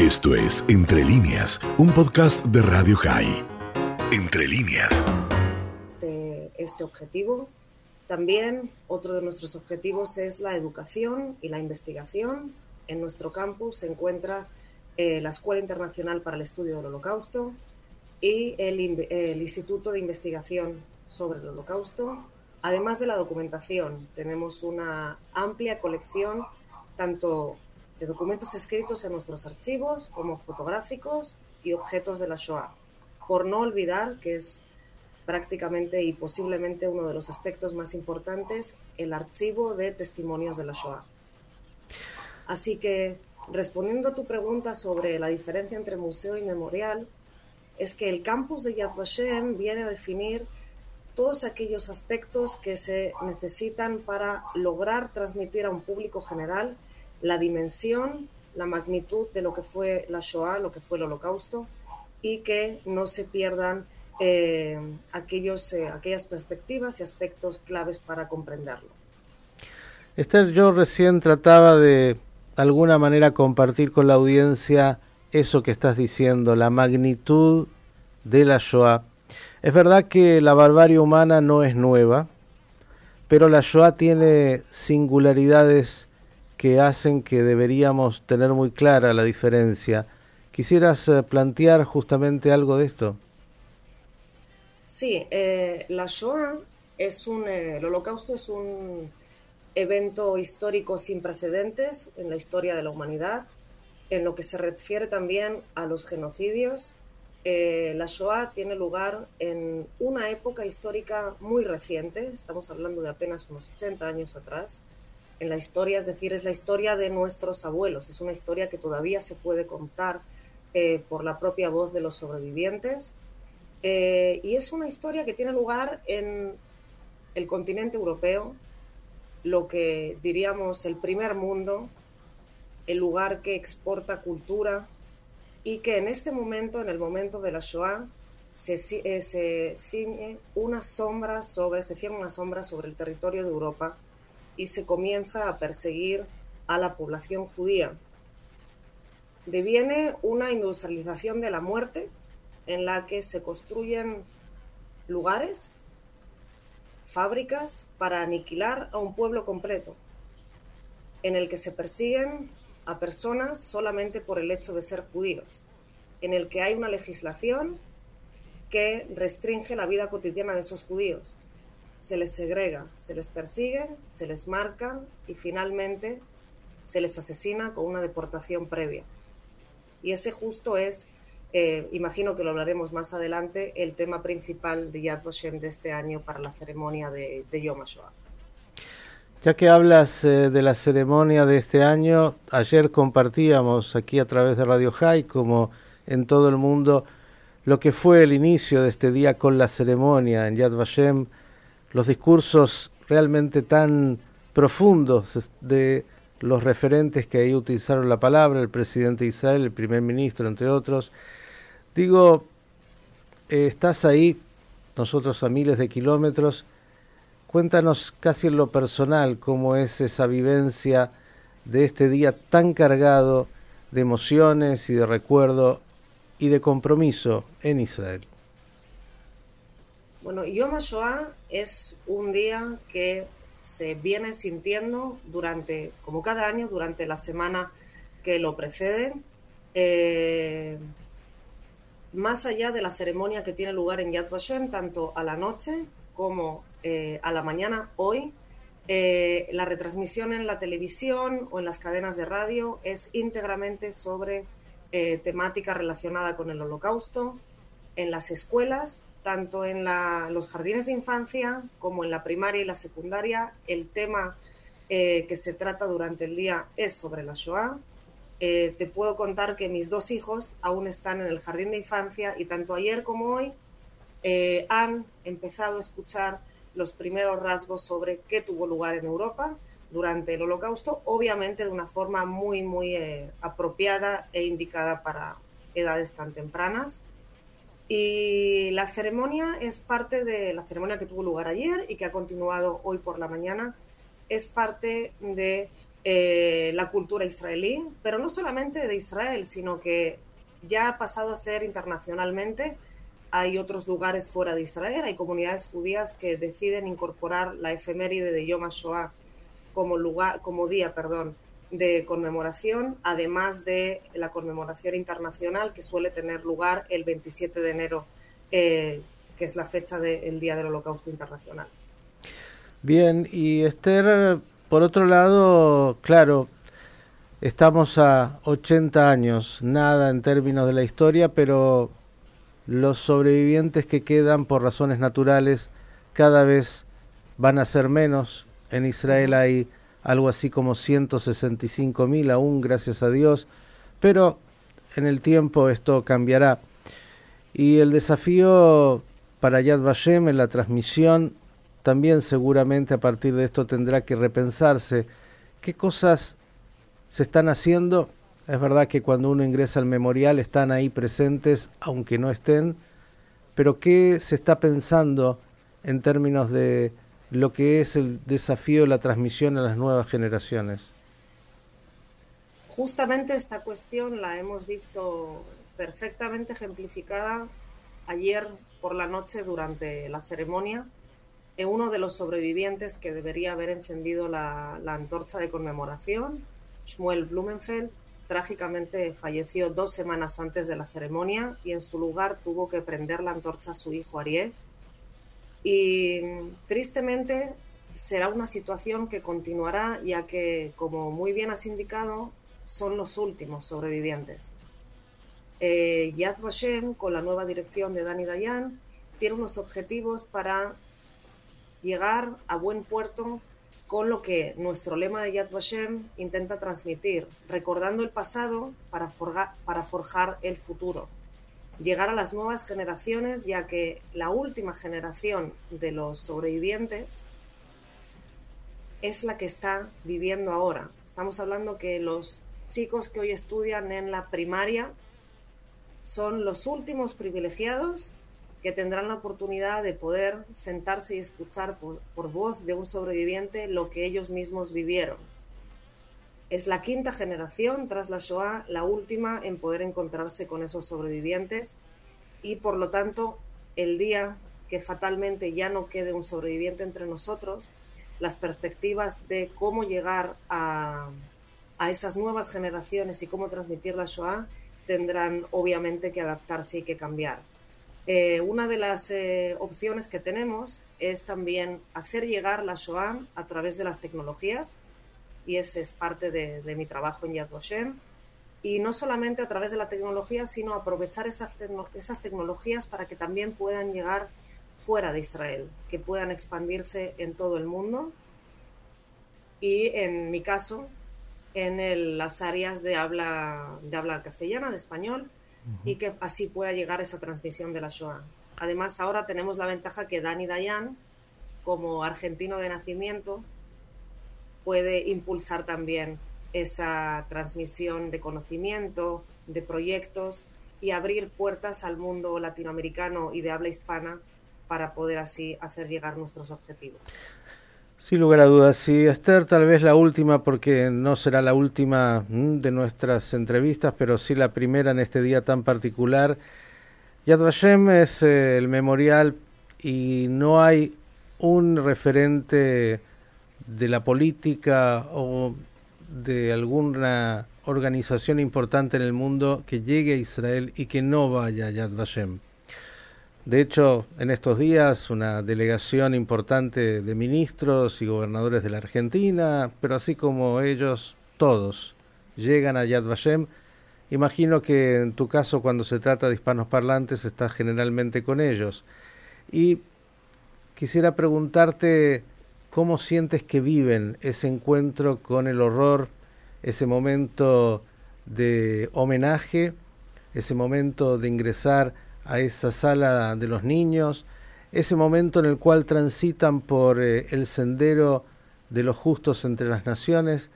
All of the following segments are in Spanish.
Esto es Entre líneas, un podcast de Radio High. Entre líneas. Este, objetivo. También otro de nuestros objetivos es la educación y la investigación. En nuestro campus se encuentra eh, la Escuela Internacional para el Estudio del Holocausto y el Instituto de Investigación sobre el Holocausto. Además de la documentación, tenemos una amplia colección tanto de documentos escritos en nuestros archivos como fotográficos y objetos de la Shoah. Por no olvidar que es prácticamente y posiblemente uno de los aspectos más importantes, el archivo de testimonios de la Shoah. Así que, respondiendo a tu pregunta sobre la diferencia entre museo y memorial, es que el campus de Yad Vashem viene a definir todos aquellos aspectos que se necesitan para lograr transmitir a un público general la dimensión, la magnitud de lo que fue la Shoah, lo que fue el holocausto, y que no se pierdan eh, aquellos, eh, aquellas perspectivas y aspectos claves para comprenderlo. Esther, yo recién trataba de alguna manera compartir con la audiencia eso que estás diciendo, la magnitud de la Shoah. Es verdad que la barbarie humana no es nueva, pero la Shoah tiene singularidades que hacen que deberíamos tener muy clara la diferencia. ¿Quisieras eh, plantear justamente algo de esto? Sí, eh, la Shoah es un, eh, el holocausto es un evento histórico sin precedentes en la historia de la humanidad, en lo que se refiere también a los genocidios. la Shoah tiene lugar en una época histórica muy reciente, estamos hablando de apenas unos 80 años atrás, en la historia, es decir, es la historia de nuestros abuelos, es una historia que todavía se puede contar eh, por la propia voz de los sobrevivientes eh, y es una historia que tiene lugar en el continente europeo, lo que diríamos el primer mundo, el lugar que exporta cultura y que en este momento, en el momento de la Shoah, se, eh, se ciñe una sombra sobre, se ciñe una sombra sobre el territorio de Europa y se comienza a perseguir a la población judía. Deviene una industrialización de la muerte en la que se construyen lugares, fábricas para aniquilar a un pueblo completo, en el que se persiguen a personas solamente por el hecho de ser judíos, en el que hay una legislación que restringe la vida cotidiana de esos judíos, se les segrega, se les persigue, se les marca y finalmente se les asesina con una deportación previa. Y ese justo es, eh, imagino que lo hablaremos más adelante, el tema principal de Yad Vashem de este año para la ceremonia de, Yom HaShoah. Ya que hablas eh, de la ceremonia de este año, ayer compartíamos aquí a través de Radio High, como en todo el mundo, lo que fue el inicio de este día con la ceremonia en Yad Vashem, los discursos realmente tan profundos de los referentes que ahí utilizaron la palabra, el presidente de Israel, el primer ministro, entre otros. Digo, eh, estás ahí, nosotros a miles de kilómetros, cuéntanos casi en lo personal cómo es esa vivencia de este día tan cargado de emociones y de recuerdo y de compromiso en Israel. Bueno, Yom HaShoah es un día que se viene sintiendo durante, como cada año, durante la semana que lo precede, eh, más allá de la ceremonia que tiene lugar en Yad Vashem, tanto a la noche como eh, a la mañana, hoy, eh, la retransmisión en la televisión o en las cadenas de radio es íntegramente sobre temática relacionada con el holocausto. En las escuelas tanto en los jardines de infancia como en la primaria y la secundaria, el tema eh, que se trata durante el día es sobre la Shoah. Eh, te puedo contar que mis dos hijos aún están en el jardín de infancia y tanto ayer como hoy eh, han empezado a escuchar los primeros rasgos sobre qué tuvo lugar en Europa durante el holocausto, obviamente de una forma muy, muy apropiada e indicada para edades tan tempranas. Y la ceremonia es parte de la ceremonia que tuvo lugar ayer y que ha continuado hoy por la mañana. Es parte de eh, la cultura israelí, pero no solamente de Israel, sino que ya ha pasado a ser internacionalmente. Hay otros lugares fuera de Israel, hay comunidades judías que deciden incorporar la efeméride de Yom HaShoah como, lugar, como día perdón, de conmemoración, además de la conmemoración internacional que suele tener lugar el 27 de enero, eh, que es la fecha del Día del Holocausto Internacional. Bien, y Esther, por otro lado, claro, estamos a 80 años, nada en términos de la historia, pero los sobrevivientes que quedan por razones naturales cada vez van a ser menos. En Israel hay algo así como 165 mil aún, gracias a Dios, pero en el tiempo esto cambiará. Y el desafío para Yad Vashem en la transmisión también seguramente a partir de esto tendrá que repensarse qué cosas se están haciendo. Es verdad que cuando uno ingresa al memorial están ahí presentes, aunque no estén, pero qué se está pensando en términos de lo que es el desafío de la transmisión a las nuevas generaciones. Justamente esta cuestión la hemos visto perfectamente ejemplificada ayer por la noche durante la ceremonia. En uno de los sobrevivientes que debería haber encendido la, la antorcha de conmemoración, Shmuel Blumenfeld, trágicamente falleció dos semanas antes de la ceremonia y en su lugar tuvo que prender la antorcha a su hijo Ariel y tristemente será una situación que continuará ya que, como muy bien has indicado, son los últimos sobrevivientes. Eh, Yad Vashem, con la nueva dirección de Dani Dayan, tiene unos objetivos para llegar a buen puerto con lo que nuestro lema de Yad Vashem intenta transmitir, recordando el pasado para forjar el futuro llegar a las nuevas generaciones, ya que la última generación de los sobrevivientes es la que está viviendo ahora. Estamos hablando que los chicos que hoy estudian en la primaria son los últimos privilegiados que tendrán la oportunidad de poder sentarse y escuchar por, por voz de un sobreviviente lo que ellos mismos vivieron. Es la quinta generación tras la Shoah, la última en poder encontrarse con esos sobrevivientes y por lo tanto el día que fatalmente ya no quede un sobreviviente entre nosotros, las perspectivas de cómo llegar a, esas nuevas generaciones y cómo transmitir la Shoah tendrán obviamente que adaptarse y que cambiar. Eh, una de las eh, opciones que tenemos es también hacer llegar la Shoah a través de las tecnologías, y ese es parte de, mi trabajo en Yad Vashem. Y no solamente a través de la tecnología, sino aprovechar esas, esas tecnologías para que también puedan llegar fuera de Israel, que puedan expandirse en todo el mundo. Y en mi caso, en las áreas de habla, de habla castellana, de español, y que así pueda llegar esa transmisión de la Shoah. Además, ahora tenemos la ventaja que Dani Dayan, como argentino de nacimiento, puede impulsar también esa transmisión de conocimiento, de proyectos y abrir puertas al mundo latinoamericano y de habla hispana para poder así hacer llegar nuestros objetivos. Sin lugar a dudas, sí, Esther, tal vez la última, porque no será la última mm, de nuestras entrevistas, pero sí la primera en este día tan particular. Yad Vashem es eh, el memorial y no hay un referente de la política o de alguna organización importante en el mundo que llegue a Israel y que no vaya a Yad Vashem. De hecho, en estos días una delegación importante de ministros y gobernadores de la Argentina, pero así como ellos, todos, llegan a Yad Vashem. Imagino que en tu caso, cuando se trata de hispanos parlantes, estás generalmente con ellos. Y quisiera preguntarte ¿Cómo sientes que viven ese encuentro con el horror, ese momento de homenaje, ese momento de ingresar a esa sala de los niños, ese momento en el cual transitan por eh, el sendero de los justos entre las naciones?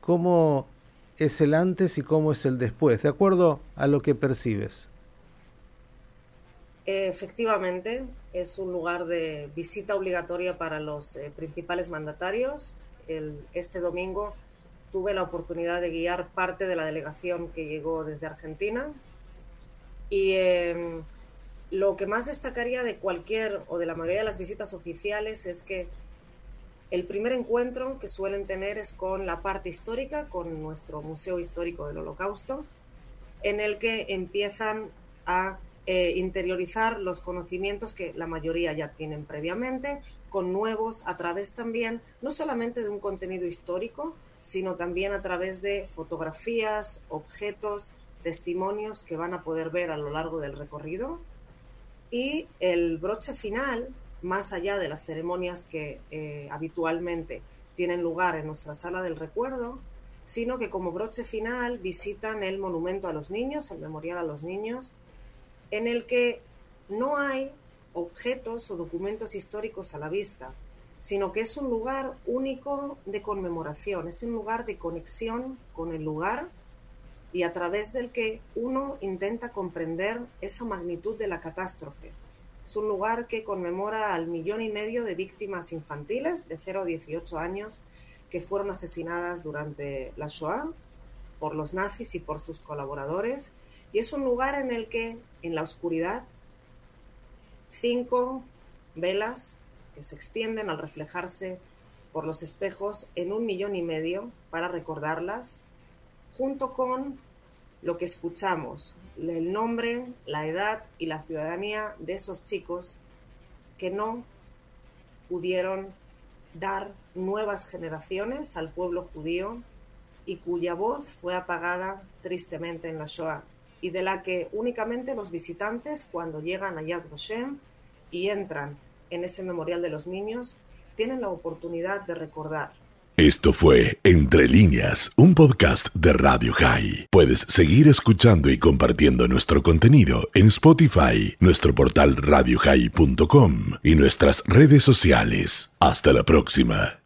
¿Cómo es el antes y cómo es el después, de acuerdo a lo que percibes? Efectivamente, es un lugar de visita obligatoria para los eh, principales mandatarios. este domingo tuve la oportunidad de guiar parte de la delegación que llegó desde Argentina y em, lo que más destacaría de cualquier o de la mayoría de las visitas oficiales es que el primer encuentro que suelen tener es con la parte histórica, con nuestro Museo Histórico del Holocausto, en el que empiezan a eh, interiorizar los conocimientos que la mayoría ya tienen previamente, con nuevos a través también, no solamente de un contenido histórico, sino también a través de fotografías, objetos, testimonios que van a poder ver a lo largo del recorrido. Y el broche final, más allá de las ceremonias que eh, habitualmente tienen lugar en nuestra sala del recuerdo, sino que como broche final visitan el monumento a los niños, el memorial a los niños, en el que no hay objetos o documentos históricos a la vista, sino que es un lugar único de conmemoración, es un lugar de conexión con el lugar y a través del que uno intenta comprender esa magnitud de la catástrofe. Es un lugar que conmemora al millón y medio de víctimas infantiles de 0 a 18 años que fueron asesinadas durante la Shoah por los nazis y por sus colaboradores. Y es un lugar en el que, en la oscuridad, cinco velas que se extienden al reflejarse por los espejos en un millón y medio para recordarlas, junto con lo que escuchamos, el nombre, la edad y la ciudadanía de esos chicos que no pudieron dar nuevas generaciones al pueblo judío y cuya voz fue apagada tristemente en la Shoah y de la que únicamente los visitantes cuando llegan a Yad Vashem y entran en ese memorial de los niños tienen la oportunidad de recordar. Esto fue Entre líneas, un podcast de Radio High. Puedes seguir escuchando y compartiendo nuestro contenido en Spotify, nuestro portal radiohigh.com y nuestras redes sociales. Hasta la próxima.